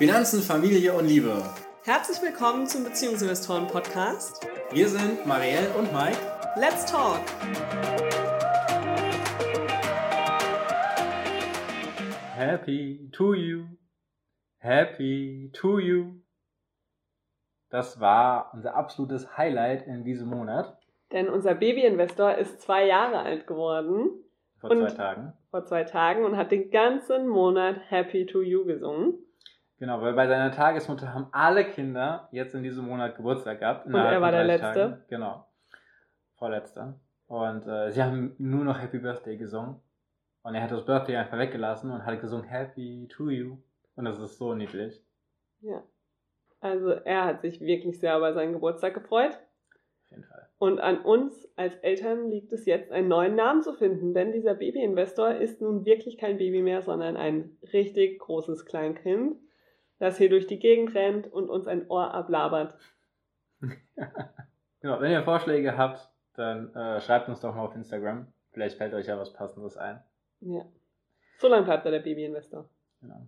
Finanzen, Familie und Liebe. Herzlich willkommen zum Beziehungsinvestoren Podcast. Wir sind Marielle und Mike. Let's talk! Happy to you. Happy to you. Das war unser absolutes Highlight in diesem Monat. Denn unser Babyinvestor ist zwei Jahre alt geworden. Vor zwei Tagen. Vor zwei Tagen und hat den ganzen Monat Happy to You gesungen. Genau, weil bei seiner Tagesmutter haben alle Kinder jetzt in diesem Monat Geburtstag gehabt. Und er war der 30 Letzte? Tagen. Genau. Vorletzter. Und äh, sie haben nur noch Happy Birthday gesungen. Und er hat das Birthday einfach weggelassen und hat gesungen Happy to you. Und das ist so niedlich. Ja. Also er hat sich wirklich sehr über seinen Geburtstag gefreut. Auf jeden Fall. Und an uns als Eltern liegt es jetzt, einen neuen Namen zu finden, denn dieser Babyinvestor ist nun wirklich kein Baby mehr, sondern ein richtig großes Kleinkind, das hier durch die Gegend rennt und uns ein Ohr ablabert. Genau, wenn ihr Vorschläge habt, dann äh, schreibt uns doch mal auf Instagram. Vielleicht fällt euch ja was Passendes ein. Ja. So lange bleibt er der Babyinvestor. Genau.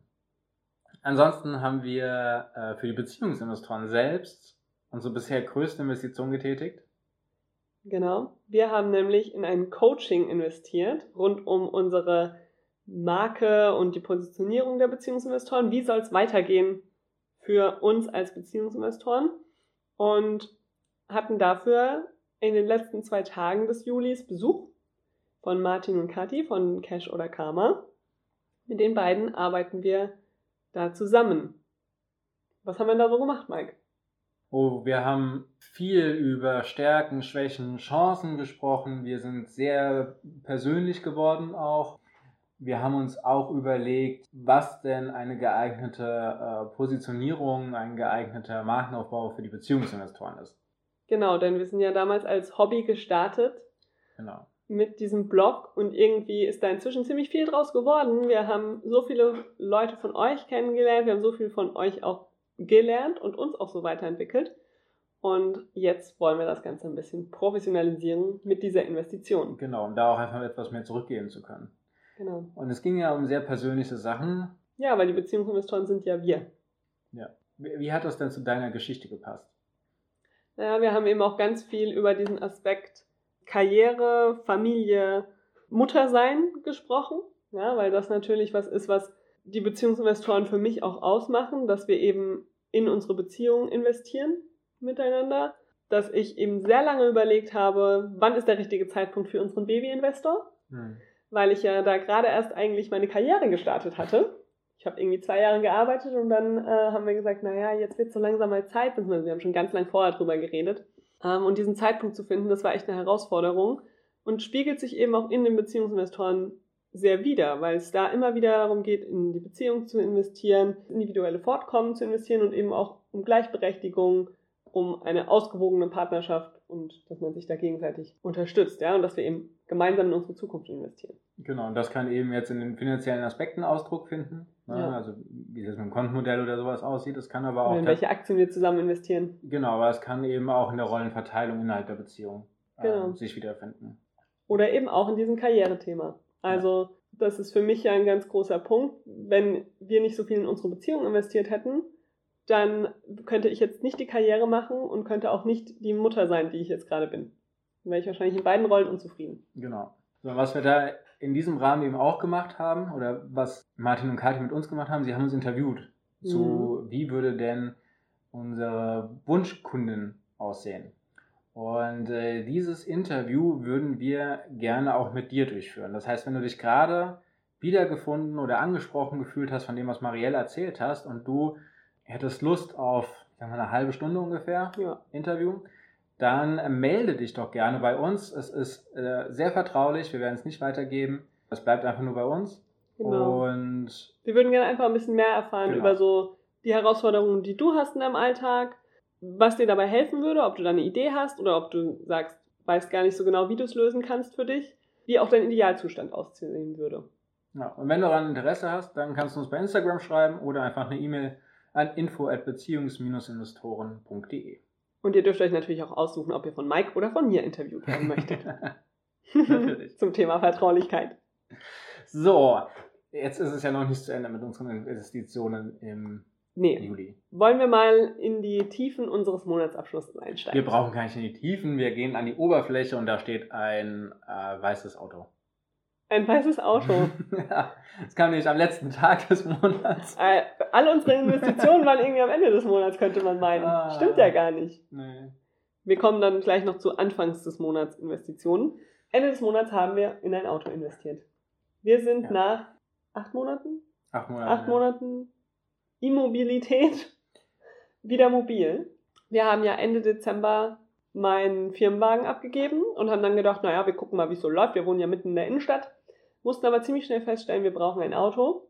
Ansonsten haben wir äh, für die Beziehungsinvestoren selbst unsere bisher größte Investition getätigt. Genau. Wir haben nämlich in ein Coaching investiert rund um unsere Marke und die Positionierung der Beziehungsinvestoren. Wie soll es weitergehen für uns als Beziehungsinvestoren? Und hatten dafür in den letzten zwei Tagen des Julis Besuch von Martin und Kathi von Cash oder Karma. Mit den beiden arbeiten wir da zusammen. Was haben wir da so gemacht, Mike? Oh, wir haben viel über Stärken, Schwächen, Chancen gesprochen. Wir sind sehr persönlich geworden auch. Wir haben uns auch überlegt, was denn eine geeignete äh, Positionierung, ein geeigneter Markenaufbau für die Beziehungsinvestoren ist. Genau, denn wir sind ja damals als Hobby gestartet Genau. mit diesem Blog und irgendwie ist da inzwischen ziemlich viel draus geworden. Wir haben so viele Leute von euch kennengelernt, wir haben so viel von euch auch gelernt und uns auch so weiterentwickelt. Und jetzt wollen wir das Ganze ein bisschen professionalisieren mit dieser Investition. Genau, um da auch einfach etwas mehr zurückgeben zu können. Genau. Und es ging ja um sehr persönliche Sachen. Ja, weil die Beziehungsinvestoren sind ja wir. Wie, wie hat das denn zu deiner Geschichte gepasst? Naja, wir haben eben auch ganz viel über diesen Aspekt Karriere, Familie, Muttersein gesprochen. Ja, weil das natürlich was ist, was die Beziehungsinvestoren für mich auch ausmachen, dass wir eben in unsere Beziehung investieren miteinander. Dass ich eben sehr lange überlegt habe, wann ist der richtige Zeitpunkt für unseren Babyinvestor, Hm. Weil ich ja da gerade erst eigentlich meine Karriere gestartet hatte. Ich habe irgendwie zwei Jahre gearbeitet und dann äh, haben wir gesagt, naja, jetzt wird so langsam mal Zeit, wir haben schon ganz lang vorher drüber geredet. Ähm, und diesen Zeitpunkt zu finden, das war echt eine Herausforderung und spiegelt sich eben auch in den Beziehungsinvestoren sehr wider, weil es da immer wieder darum geht, in die Beziehung zu investieren, individuelle Fortkommen zu investieren und eben auch um Gleichberechtigung, um eine ausgewogene Partnerschaft und dass man sich da gegenseitig unterstützt, ja, und dass wir eben gemeinsam in unsere Zukunft investieren. Genau, und das kann eben jetzt in den finanziellen Aspekten Ausdruck finden. Ne? Ja. Also wie es jetzt mit dem Kontenmodell oder sowas aussieht, das kann aber auch in welche Aktien wir zusammen investieren. genau, aber es kann eben auch in der Rollenverteilung innerhalb der Beziehung äh, Genau. sich wiederfinden. Oder eben auch in diesem Karrierethema. Also, das ist für mich ja ein ganz großer Punkt. Wenn wir nicht so viel in unsere Beziehung investiert hätten, dann könnte ich jetzt nicht die Karriere machen und könnte auch nicht die Mutter sein, die ich jetzt gerade bin. Dann wäre ich wahrscheinlich in beiden Rollen unzufrieden. Genau. So, was wir da in diesem Rahmen eben auch gemacht haben, oder was Martin und Kathi mit uns gemacht haben, sie haben uns interviewt zu, wie würde denn unsere Wunschkundin aussehen. Und äh, dieses Interview würden wir gerne auch mit dir durchführen. Das heißt, wenn du dich gerade wiedergefunden oder angesprochen gefühlt hast von dem, was Marielle erzählt hast und du hättest Lust auf ich sag mal, eine halbe Stunde ungefähr Ja. Interview, dann äh, melde dich doch gerne bei uns. Es ist äh, sehr vertraulich, wir werden es nicht weitergeben. Es bleibt einfach nur bei uns. Genau. Und Wir würden gerne einfach ein bisschen mehr erfahren Genau. über so die Herausforderungen, die du hast in deinem Alltag, was dir dabei helfen würde, ob du da eine Idee hast oder ob du sagst, weißt gar nicht so genau, wie du es lösen kannst für dich, wie auch dein Idealzustand aussehen würde. Ja, und wenn du daran Interesse hast, dann kannst du uns bei Instagram schreiben oder einfach eine E-Mail an info@beziehungs-investoren.de. Und ihr dürft euch natürlich auch aussuchen, ob ihr von Mike oder von mir interviewt werden möchtet. Natürlich. Zum Thema Vertraulichkeit. so, jetzt ist es ja noch nicht zu Ende mit unseren Investitionen im Nee. Juli. Wollen wir mal in die Tiefen unseres Monatsabschlusses einsteigen? Wir brauchen gar nicht in die Tiefen, wir gehen an die Oberfläche und da steht ein äh, weißes Auto. Ein weißes Auto. Ja, das kam nämlich am letzten Tag des Monats. äh, alle unsere Investitionen waren irgendwie am Ende des Monats, könnte man meinen. Ah. Stimmt ja gar nicht. Nee. Wir kommen dann gleich noch zu Anfangs des Monats Investitionen. Ende des Monats haben wir in ein Auto investiert. Wir sind Ja. nach acht Monaten, Acht Monate. acht Monaten Immobilität wieder mobil. Wir haben ja Ende Dezember meinen Firmenwagen abgegeben und haben dann gedacht, naja, wir gucken mal, wie es so läuft. Wir wohnen ja mitten in der Innenstadt, mussten aber ziemlich schnell feststellen, wir brauchen ein Auto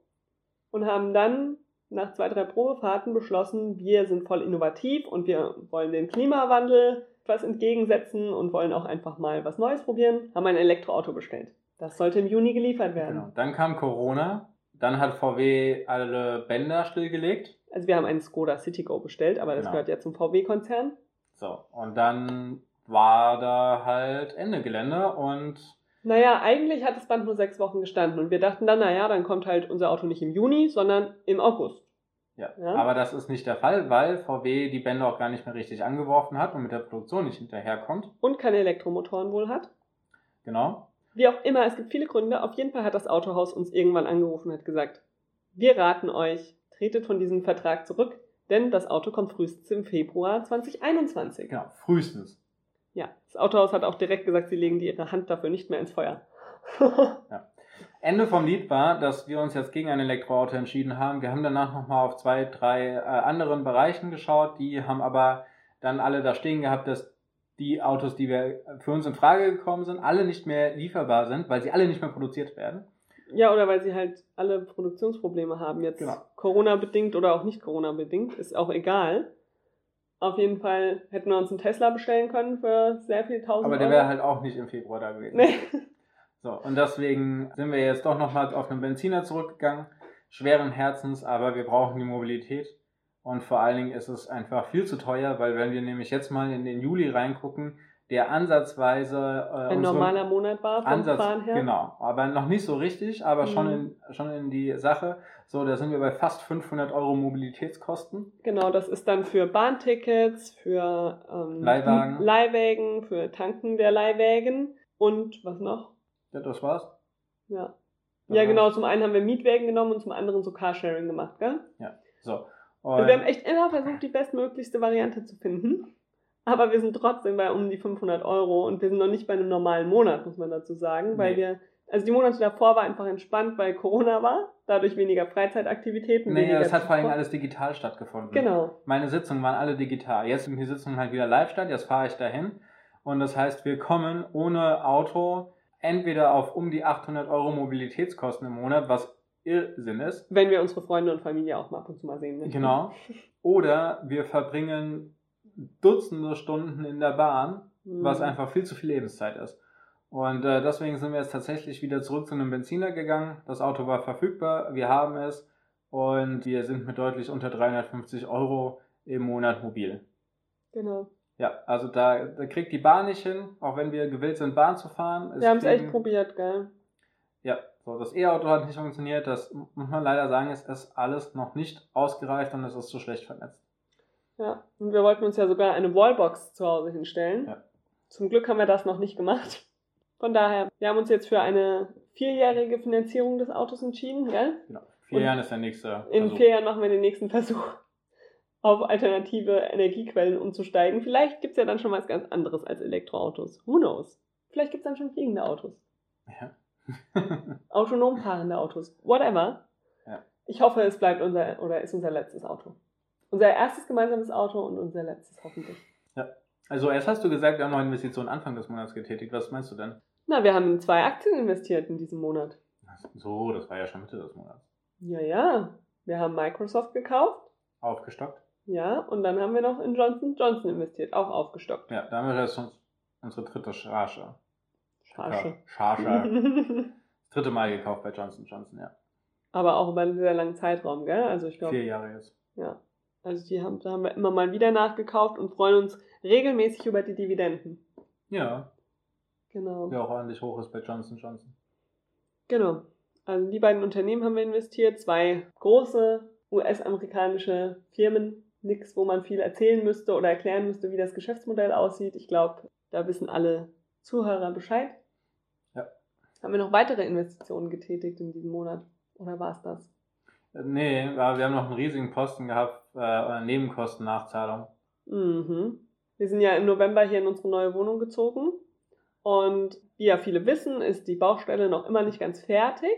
und haben dann nach zwei, drei Probefahrten beschlossen, wir sind voll innovativ und wir wollen dem Klimawandel was entgegensetzen und wollen auch einfach mal was Neues probieren, haben ein Elektroauto bestellt. Das sollte im Juni geliefert werden. Genau. Dann kam Corona, dann hat VW alle Bänder stillgelegt. Also wir haben einen Skoda Citigo bestellt, aber das Genau. gehört ja zum VW-Konzern. So, und dann war da halt Ende Gelände und Naja, eigentlich hat das Band nur sechs Wochen gestanden und wir dachten dann, naja, dann kommt halt unser Auto nicht im Juni, sondern im August. ja. Ja. Aber das ist nicht der Fall, weil VW die Bänder auch gar nicht mehr richtig angeworfen hat und mit der Produktion nicht hinterherkommt. Und keine Elektromotoren wohl hat. Genau. Wie auch immer, es gibt viele Gründe. Auf jeden Fall hat das Autohaus uns irgendwann angerufen und hat gesagt, wir raten euch, tretet von diesem Vertrag zurück, denn das Auto kommt frühestens im Februar 2021. Genau, frühestens. Ja, das Autohaus hat auch direkt gesagt, sie legen die ihre Hand dafür nicht mehr ins Feuer. Ende vom Lied war, dass wir uns jetzt gegen ein Elektroauto entschieden haben. Wir haben danach nochmal auf zwei, drei äh, anderen Bereichen geschaut. Die haben aber dann alle da stehen gehabt, dass die Autos, die wir für uns in Frage gekommen sind, alle nicht mehr lieferbar sind, weil sie alle nicht mehr produziert werden. Ja, oder weil sie halt alle Produktionsprobleme haben. Jetzt Genau. Corona-bedingt oder auch nicht Corona-bedingt, ist auch egal. Auf jeden Fall hätten wir uns einen Tesla bestellen können für sehr viel tausend Aber der wäre halt auch nicht im Februar da gewesen. Nee. So, und deswegen sind wir jetzt doch nochmal auf einen Benziner zurückgegangen. Schweren Herzens, aber wir brauchen die Mobilität. Und vor allen Dingen ist es einfach viel zu teuer, weil wenn wir nämlich jetzt mal in den Juli reingucken, der ansatzweise äh, Ein normaler Monat war vom Ansatz, Fahren her. genau, aber noch nicht so richtig, aber schon, Mhm. in, schon in die Sache. So, da sind wir bei fast 500 Euro Mobilitätskosten. Genau, das ist dann für Bahntickets, für ähm, Leihwagen. Leihwägen, für Tanken der Leihwägen und was noch? Ja, das war's. Ja. Ja, genau, zum einen haben wir Mietwägen genommen und zum anderen so Carsharing gemacht, gell? So. Also Und, wir haben echt immer versucht, die bestmöglichste Variante zu finden. Aber wir sind trotzdem bei um die 500 Euro und wir sind noch nicht bei einem normalen Monat, muss man dazu sagen, weil Nee. wir, also die Monate davor war einfach entspannt, weil Corona war, dadurch weniger Freizeitaktivitäten. nee, weniger das hat vor allem alles digital stattgefunden. Genau. Meine Sitzungen waren alle digital. Jetzt sind die Sitzungen halt wieder live statt, jetzt fahre ich dahin. Und das heißt, wir kommen ohne Auto entweder auf um die 800 Euro Mobilitätskosten im Monat, was Irrsinn ist. Wenn wir unsere Freunde und Familie auch mal ab und zu mal sehen möchten. Genau. Oder wir verbringen Dutzende Stunden in der Bahn, Mhm. was einfach viel zu viel Lebenszeit ist. Und äh, deswegen sind wir jetzt tatsächlich wieder zurück zu einem Benziner gegangen. Das Auto war verfügbar, wir haben es und wir sind mit deutlich unter 350 Euro im Monat mobil. Genau. Ja, also da, da kriegt die Bahn nicht hin, auch wenn wir gewillt sind, Bahn zu fahren. Wir haben es echt probiert, gell? Ja, so das E-Auto hat nicht funktioniert. Das muss man leider sagen, es ist alles noch nicht ausgereift und es ist zu schlecht vernetzt. Ja. Und wir wollten uns ja sogar eine Wallbox zu Hause hinstellen. Ja. Zum Glück haben wir das noch nicht gemacht. Von daher, wir haben uns jetzt für eine vierjährige Finanzierung des Autos entschieden, gell? Genau. Vier Jahren ist der nächste. In Versuch. vier Jahren machen wir den nächsten Versuch, auf alternative Energiequellen umzusteigen. Vielleicht gibt es ja dann schon was ganz anderes als Elektroautos. Who knows? Vielleicht gibt es dann schon fliegende Autos. Ja. Autonom fahrende Autos. Whatever. Ja. Ich hoffe, es bleibt unser oder ist unser letztes Auto. Unser erstes gemeinsames Auto und unser letztes hoffentlich. also erst hast du gesagt, wir haben noch Investitionen Anfang des Monats getätigt. Was meinst du denn? Na, wir haben in zwei Aktien investiert in diesem Monat. So, das war ja schon Mitte des Monats. Ja, ja. Wir haben Microsoft gekauft. Aufgestockt. Ja, und dann haben wir noch in Johnson Johnson investiert, auch aufgestockt. Ja, da haben wir jetzt uns unsere dritte Charge. Charge. Charge. Das dritte Mal gekauft bei Johnson Johnson, ja. Aber auch über einen sehr langen Zeitraum, gell? Also ich glaube, Vier Jahre jetzt. ja. Also die haben, da haben wir immer mal wieder nachgekauft und freuen uns regelmäßig über die Dividenden. Ja, Genau. der auch ordentlich hoch ist bei Johnson Johnson. Genau. Also in die beiden Unternehmen haben wir investiert. Zwei große US-amerikanische Firmen. Nichts, wo man viel erzählen müsste oder erklären müsste, wie das Geschäftsmodell aussieht. Ich glaube, da wissen alle Zuhörer Bescheid. Ja. Haben wir noch weitere Investitionen getätigt in diesem Monat? Oder war es das? Nee, aber wir haben noch einen riesigen Posten gehabt, äh, Nebenkostennachzahlung. Mhm. Wir sind ja im November hier in unsere neue Wohnung gezogen. Und wie ja viele wissen, ist die Baustelle noch immer nicht ganz fertig.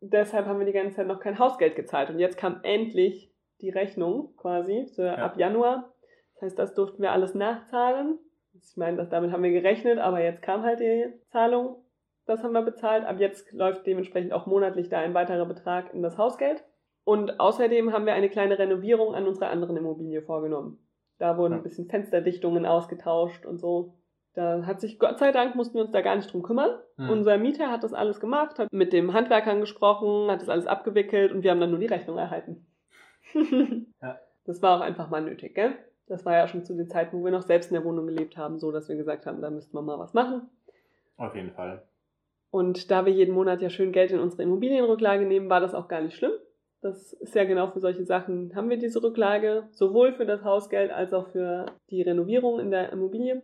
Deshalb haben wir die ganze Zeit noch kein Hausgeld gezahlt. Und jetzt kam endlich die Rechnung quasi für Ja. ab Januar. Das heißt, das durften wir alles nachzahlen. Ich meine, das, damit haben wir gerechnet, aber jetzt kam halt die Zahlung. Das haben wir bezahlt. Ab jetzt läuft dementsprechend auch monatlich da ein weiterer Betrag in das Hausgeld. Und außerdem haben wir eine kleine Renovierung an unserer anderen Immobilie vorgenommen. Da wurden ein bisschen Fensterdichtungen ausgetauscht und so. Da hat sich, Gott sei Dank, mussten wir uns da gar nicht drum kümmern. Hm. Unser Mieter hat das alles gemacht, hat mit dem Handwerkern gesprochen, hat das alles abgewickelt und wir haben dann nur die Rechnung erhalten. Ja. Das war auch einfach mal nötig, gell? Das war ja schon zu den Zeiten, wo wir noch selbst in der Wohnung gelebt haben, so dass wir gesagt haben, da müsste man mal was machen. Auf jeden Fall. Und da wir jeden Monat ja schön Geld in unsere Immobilienrücklage nehmen, war das auch gar nicht schlimm. Das ist ja genau für solche Sachen, haben wir diese Rücklage, sowohl für das Hausgeld als auch für die Renovierung in der Immobilie.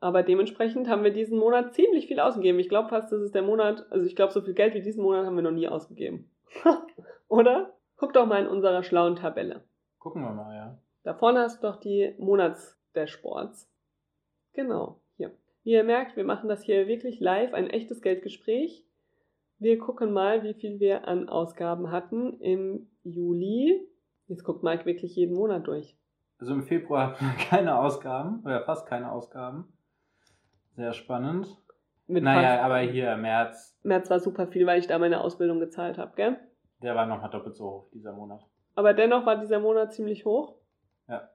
Aber dementsprechend haben wir diesen Monat ziemlich viel ausgegeben. Ich glaube fast, das ist der Monat, also ich glaube, so viel Geld wie diesen Monat haben wir noch nie ausgegeben. Oder? Guck doch mal in unserer schlauen Tabelle. Gucken wir mal, ja. Da vorne hast du doch die Monatsdashboards. Genau, hier. Wie ihr merkt, wir machen das hier wirklich live, ein echtes Geldgespräch. Wir gucken mal, wie viel wir an Ausgaben hatten im Juli. Jetzt guckt Mike wirklich jeden Monat durch. Also im Februar hatten wir keine Ausgaben oder fast keine Ausgaben. Sehr spannend. Mit naja, aber hier März, März war super viel, weil ich da meine Ausbildung gezahlt habe, gell? der war nochmal doppelt so hoch dieser Monat. Aber dennoch war dieser Monat ziemlich hoch. Ja.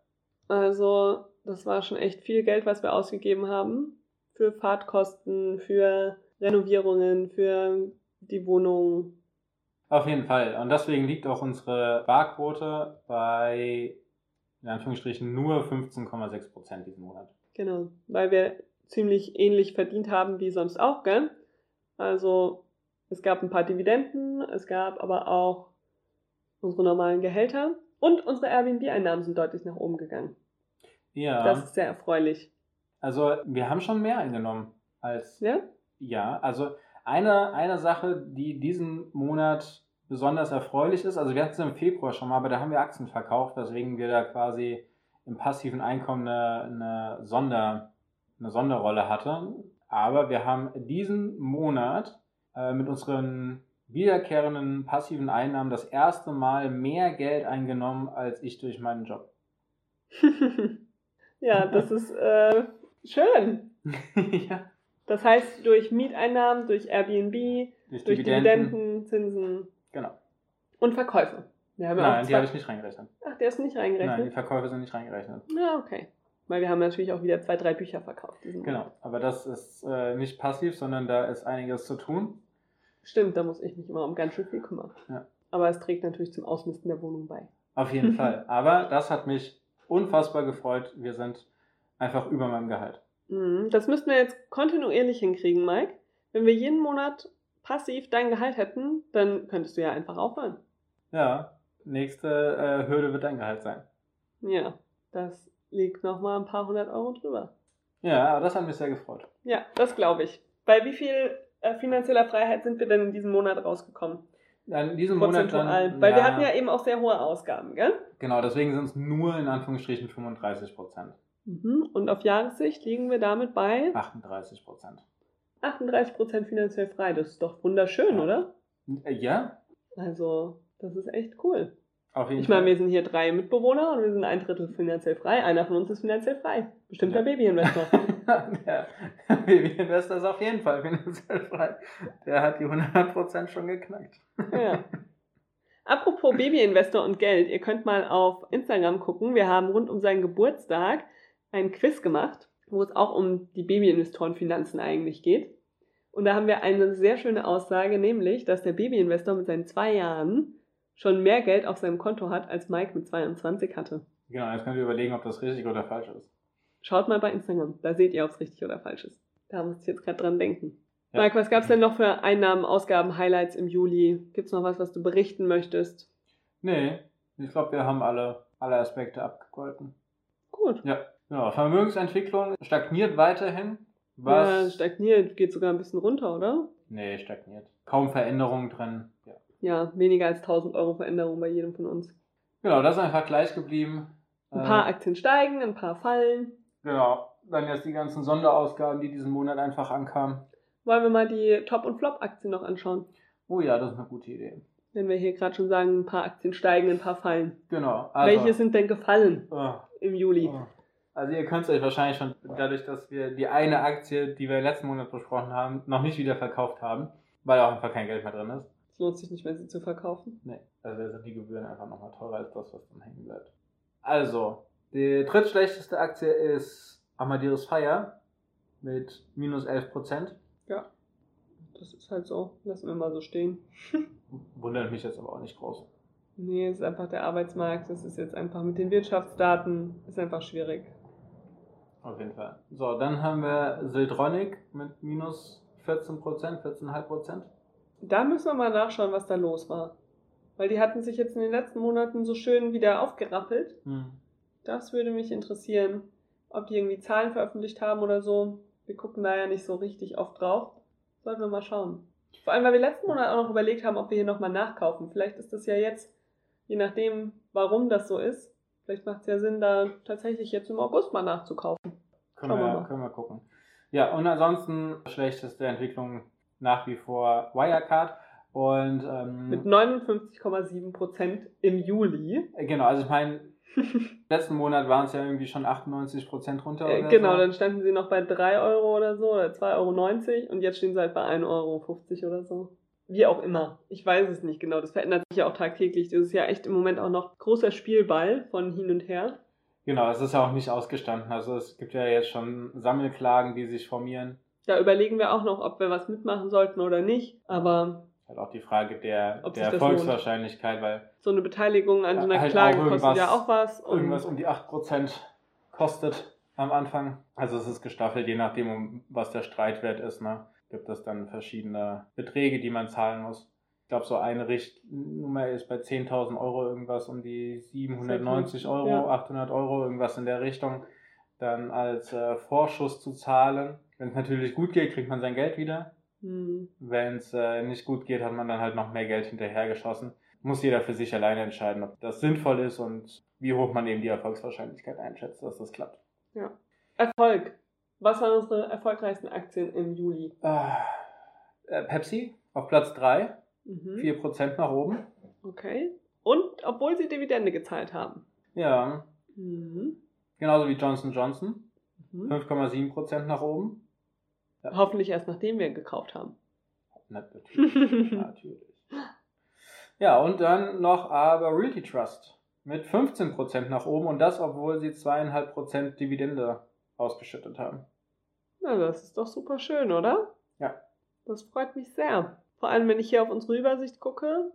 Also, das war schon echt viel Geld, was wir ausgegeben haben. Für Fahrtkosten, für Renovierungen, für die Wohnung. Auf jeden Fall. Und deswegen liegt auch unsere Barquote bei, in Anführungsstrichen, nur 15,6 Prozent diesen Monat. Genau. Weil wir ziemlich ähnlich verdient haben wie sonst auch, gell? Also, es gab ein paar Dividenden, es gab aber auch unsere normalen Gehälter und unsere Airbnb-Einnahmen sind deutlich nach oben gegangen. Ja, Das ist sehr erfreulich. also wir haben schon mehr eingenommen als Ja? Ja, also eine, eine Sache, die diesen Monat besonders erfreulich ist, also wir hatten es im Februar schon mal, aber da haben wir Aktien verkauft, weswegen wir da quasi im passiven Einkommen eine, eine, Sonder, eine Sonderrolle hatten. Aber wir haben diesen Monat äh, mit unseren wiederkehrenden passiven Einnahmen das erste Mal mehr Geld eingenommen als ich durch meinen Job. ja, das ist äh, schön. ja, Das heißt, durch Mieteinnahmen, durch Airbnb, durch, durch Dividenden. Dividenden, Zinsen Genau. und Verkäufe. Ja Nein, die habe ich nicht reingerechnet. Ach, der ist nicht Nein, die reingerechnet? Verkäufe sind nicht reingerechnet. Ja, okay. Weil wir haben natürlich auch wieder zwei, drei Bücher verkauft. Genau, aber das ist äh, nicht passiv, sondern da ist einiges zu tun. Stimmt, da muss ich mich immer um ganz schön viel kümmern. Ja. Aber es trägt natürlich zum Ausmisten der Wohnung bei. Auf jeden Fall. Aber das hat mich unfassbar gefreut. Wir sind einfach über meinem Gehalt. Mhm, Das müssten wir jetzt kontinuierlich hinkriegen, Mike. Wenn wir jeden Monat passiv dein Gehalt hätten, dann könntest du ja einfach aufhören. Ja, nächste äh, Hürde wird dein Gehalt sein. Ja, das liegt nochmal ein paar hundert Euro drüber. Ja, aber das hat mich sehr gefreut. Ja, das glaube ich. Bei wie viel äh, finanzieller Freiheit sind wir denn in diesem Monat rausgekommen? Ja, In diesem Monat dann. Weil wir hatten ja eben auch sehr hohe Ausgaben, gell? Genau, deswegen sind es nur in Anführungsstrichen 35 Prozent. Mhm. Und auf Jahressicht liegen wir damit bei 38 Prozent. 38% finanziell frei. Das ist doch wunderschön, Ja. oder? Äh, ja, Also, das ist echt cool. auf jeden Ich meine, wir sind hier drei Mitbewohner und wir sind ein Drittel finanziell frei. Einer von uns ist finanziell frei. Bestimmt Ja. der Babyinvestor. Der Baby-Investor ist auf jeden Fall finanziell frei. Der hat die 100% schon geknackt. ja. Apropos Babyinvestor und Geld, ihr könnt mal auf Instagram gucken. Wir haben rund um seinen Geburtstag ein Quiz gemacht, wo es auch um die Babyinvestorenfinanzen eigentlich geht. Und da haben wir eine sehr schöne Aussage, nämlich, dass der Babyinvestor mit seinen zwei Jahren schon mehr Geld auf seinem Konto hat, als Mike mit 22 hatte. Genau, jetzt könnt ihr überlegen, ob das richtig oder falsch ist. Schaut mal bei Instagram, da seht ihr, ob es richtig oder falsch ist. Da muss ich jetzt gerade dran denken. Ja. Mike, was gab es denn noch für Einnahmen, Ausgaben, Highlights im Juli? Gibt es noch was, was du berichten möchtest? Nee, Ich glaube, wir haben alle, alle Aspekte abgegolten. Gut. Ja, genau. Vermögensentwicklung stagniert weiterhin. Ja, Was? stagniert, geht sogar ein bisschen runter, oder? nee, stagniert. Kaum Veränderungen drin. Ja. Ja, weniger als 1000 Euro Veränderung bei jedem von uns. Genau, das ist einfach gleich geblieben. Ein paar Äh, Aktien steigen, ein paar fallen. Genau. Dann jetzt die ganzen Sonderausgaben, die diesen Monat einfach ankamen. Wollen wir mal die Top- und Flop-Aktien noch anschauen? Oh ja, das ist eine gute Idee. Wenn wir hier gerade schon sagen, ein paar Aktien steigen, ein paar fallen. Genau. Also, Welche sind denn gefallen Oh, im Juli? oh. Also ihr könnt es euch wahrscheinlich schon dadurch, dass wir die eine Aktie, die wir letzten Monat besprochen haben, noch nicht wieder verkauft haben, weil auch einfach kein Geld mehr drin ist. Es lohnt sich nicht mehr, sie zu verkaufen. Nee, also sind die Gebühren einfach nochmal teurer als das, was dann hängen bleibt. Also, die drittschlechteste Aktie ist Amadeus Fire mit minus 11%. Das ist halt so. Lassen wir mal so stehen. Wundert mich jetzt aber auch nicht groß. Nee, es ist einfach der Arbeitsmarkt. Das ist jetzt einfach mit den Wirtschaftsdaten. Ist einfach schwierig. Auf jeden Fall. So, dann haben wir Siltronic mit minus 14%, 14,5%. Da müssen wir mal nachschauen, was da los war. Weil die hatten sich jetzt in den letzten Monaten so schön wieder aufgerappelt. Hm. Das würde mich interessieren, ob die irgendwie Zahlen veröffentlicht haben oder so. Wir gucken da ja nicht so richtig oft drauf. Sollten wir mal schauen. Vor allem, weil wir letzten Monat auch noch überlegt haben, ob wir hier nochmal nachkaufen. Vielleicht ist das ja jetzt, je nachdem, warum das so ist, vielleicht macht es ja Sinn, da tatsächlich jetzt im August mal nachzukaufen. Können wir mal. können wir gucken. Ja, und ansonsten schlechteste Entwicklung nach wie vor Wirecard. Und ähm, Mit 59,7% im Juli. äh, genau, also ich meine, letzten Monat waren es ja irgendwie schon 98% runter. Äh, oder genau, so. dann standen sie noch bei 3 Euro oder so oder 2,90 Euro und jetzt stehen sie halt bei 1,50 Euro oder so. Wie auch immer. Ich weiß es nicht genau. Das verändert sich ja auch tagtäglich. Das ist ja echt im Moment auch noch großer Spielball von hin und her. Genau, es ist ja auch nicht ausgestanden. Also es gibt ja jetzt schon Sammelklagen, die sich formieren. Da überlegen wir auch noch, ob wir was mitmachen sollten oder nicht. Aber halt auch die Frage der, Ob der Erfolgswahrscheinlichkeit, weil so eine Beteiligung an so einer Halt Klage kostet ja auch was. Irgendwas um die 8% kostet am Anfang. Also es ist gestaffelt, je nachdem, um was der Streitwert ist. Ne? Gibt es dann verschiedene Beträge, die man zahlen muss. Ich glaube, so eine Richtnummer ist bei 10.000 Euro irgendwas um die 790 Euro, Ja. 800 Euro, irgendwas in der Richtung. Dann als äh, Vorschuss zu zahlen. Wenn es natürlich gut geht, kriegt man sein Geld wieder. hm, Wenn es äh, nicht gut geht, hat man dann halt noch mehr Geld hinterhergeschossen. Muss jeder für sich alleine entscheiden, ob das sinnvoll ist und wie hoch man eben die Erfolgswahrscheinlichkeit einschätzt, dass das klappt. Erfolg. Was waren unsere erfolgreichsten Aktien im Juli? Ah, äh, Pepsi auf Platz 3, Mhm. 4% nach oben. Okay. Und obwohl sie Dividende gezahlt haben. Ja, Mhm. genauso wie Johnson Johnson, Mhm. 5,7% nach oben. Hoffentlich erst nachdem wir gekauft haben. Natürlich. Natürlich. Ja, und dann noch aber Realty Trust mit 15% nach oben und das, obwohl sie 2,5% Dividende ausgeschüttet haben. Na, das ist doch super schön, oder? Ja. Das freut mich sehr. Vor allem, wenn ich hier auf unsere Übersicht gucke,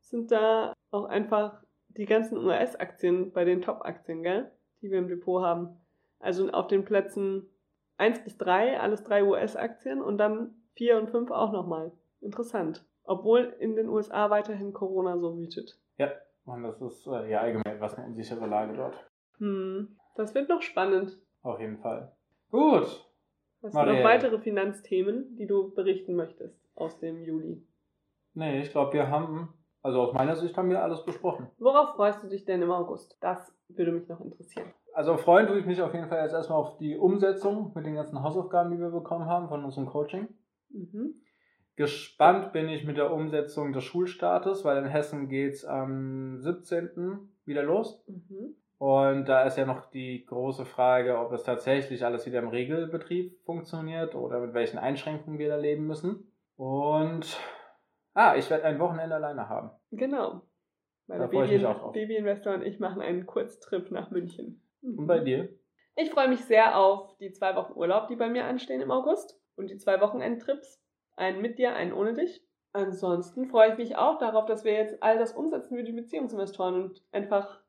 sind da auch einfach die ganzen US-Aktien bei den Top-Aktien, gell? Die wir im Depot haben. Also auf den Plätzen 1 bis 3, alles drei US-Aktien und dann 4 und 5 auch nochmal. Interessant. Obwohl in den USA weiterhin Corona so wütet. Ja, und das ist äh, ja allgemein etwas eine unsichere Lage dort. Hm, das wird noch spannend. Auf jeden Fall. Gut. Hast du Marielle. noch weitere Finanzthemen, die du berichten möchtest aus dem Juli? Nee, ich glaube, wir haben, also aus meiner Sicht haben wir alles besprochen. Worauf freust du dich denn im August? Das würde mich noch interessieren. Also freuen tue ich mich auf jeden Fall jetzt erstmal auf die Umsetzung mit den ganzen Hausaufgaben, die wir bekommen haben von unserem Coaching. Mhm. Gespannt bin ich mit der Umsetzung des Schulstartes, weil in Hessen geht es am 17. wieder los. Mhm. Und da ist ja noch die große Frage, ob es tatsächlich alles wieder im Regelbetrieb funktioniert oder mit welchen Einschränkungen wir da leben müssen. Und ah, ich werde ein Wochenende alleine haben. Genau. Meine. Babyinvestor und ich machen einen Kurztrip nach München. Mhm. Und bei dir? Ich freue mich sehr auf die zwei Wochen Urlaub, die bei mir anstehen im August. Und die zwei Wochenendtrips. Einen mit dir, einen ohne dich. Ansonsten freue ich mich auch darauf, dass wir jetzt all das umsetzen wie die Beziehungsinvestoren und einfach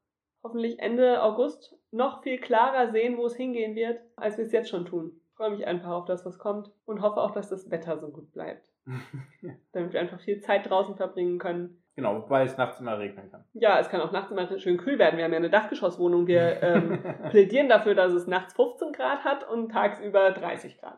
hoffentlich Ende August noch viel klarer sehen, wo es hingehen wird, als wir es jetzt schon tun. Ich freue mich einfach auf das, was kommt und hoffe auch, dass das Wetter so gut bleibt. Damit wir einfach viel Zeit draußen verbringen können Genau, weil es nachts immer regnen kann. Ja, es kann auch nachts immer schön kühl werden. Wir haben ja eine Dachgeschosswohnung. Wir ähm, plädieren dafür, dass es nachts 15 Grad hat und tagsüber 30 Grad.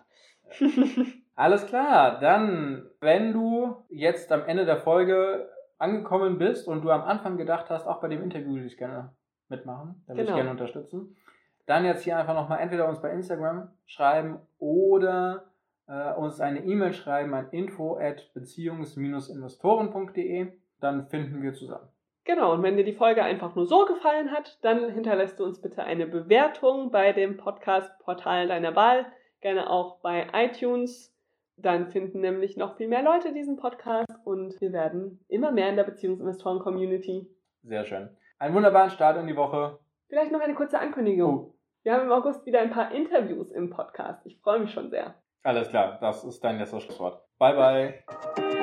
Alles klar, dann, wenn du jetzt am Ende der Folge angekommen bist und du am Anfang gedacht hast, auch bei dem Interview würde ich gerne mitmachen, da würde Genau. ich gerne unterstützen, dann jetzt hier einfach nochmal entweder uns bei Instagram schreiben oder äh, uns eine E-Mail schreiben an info at beziehungs-investoren.de, dann finden wir zusammen. Genau, und wenn dir die Folge einfach nur so gefallen hat, dann hinterlässt du uns bitte eine Bewertung bei dem Podcast-Portal deiner Wahl, gerne auch bei iTunes. Dann finden nämlich noch viel mehr Leute diesen Podcast und wir werden immer mehr in der Beziehungsinvestoren-Community. Sehr schön. Einen wunderbaren Start in die Woche. Vielleicht noch eine kurze Ankündigung. Oh, Wir haben im August wieder ein paar Interviews im Podcast. Ich freue mich schon sehr. alles klar, das ist dein letztes Schlusswort. Bye, bye.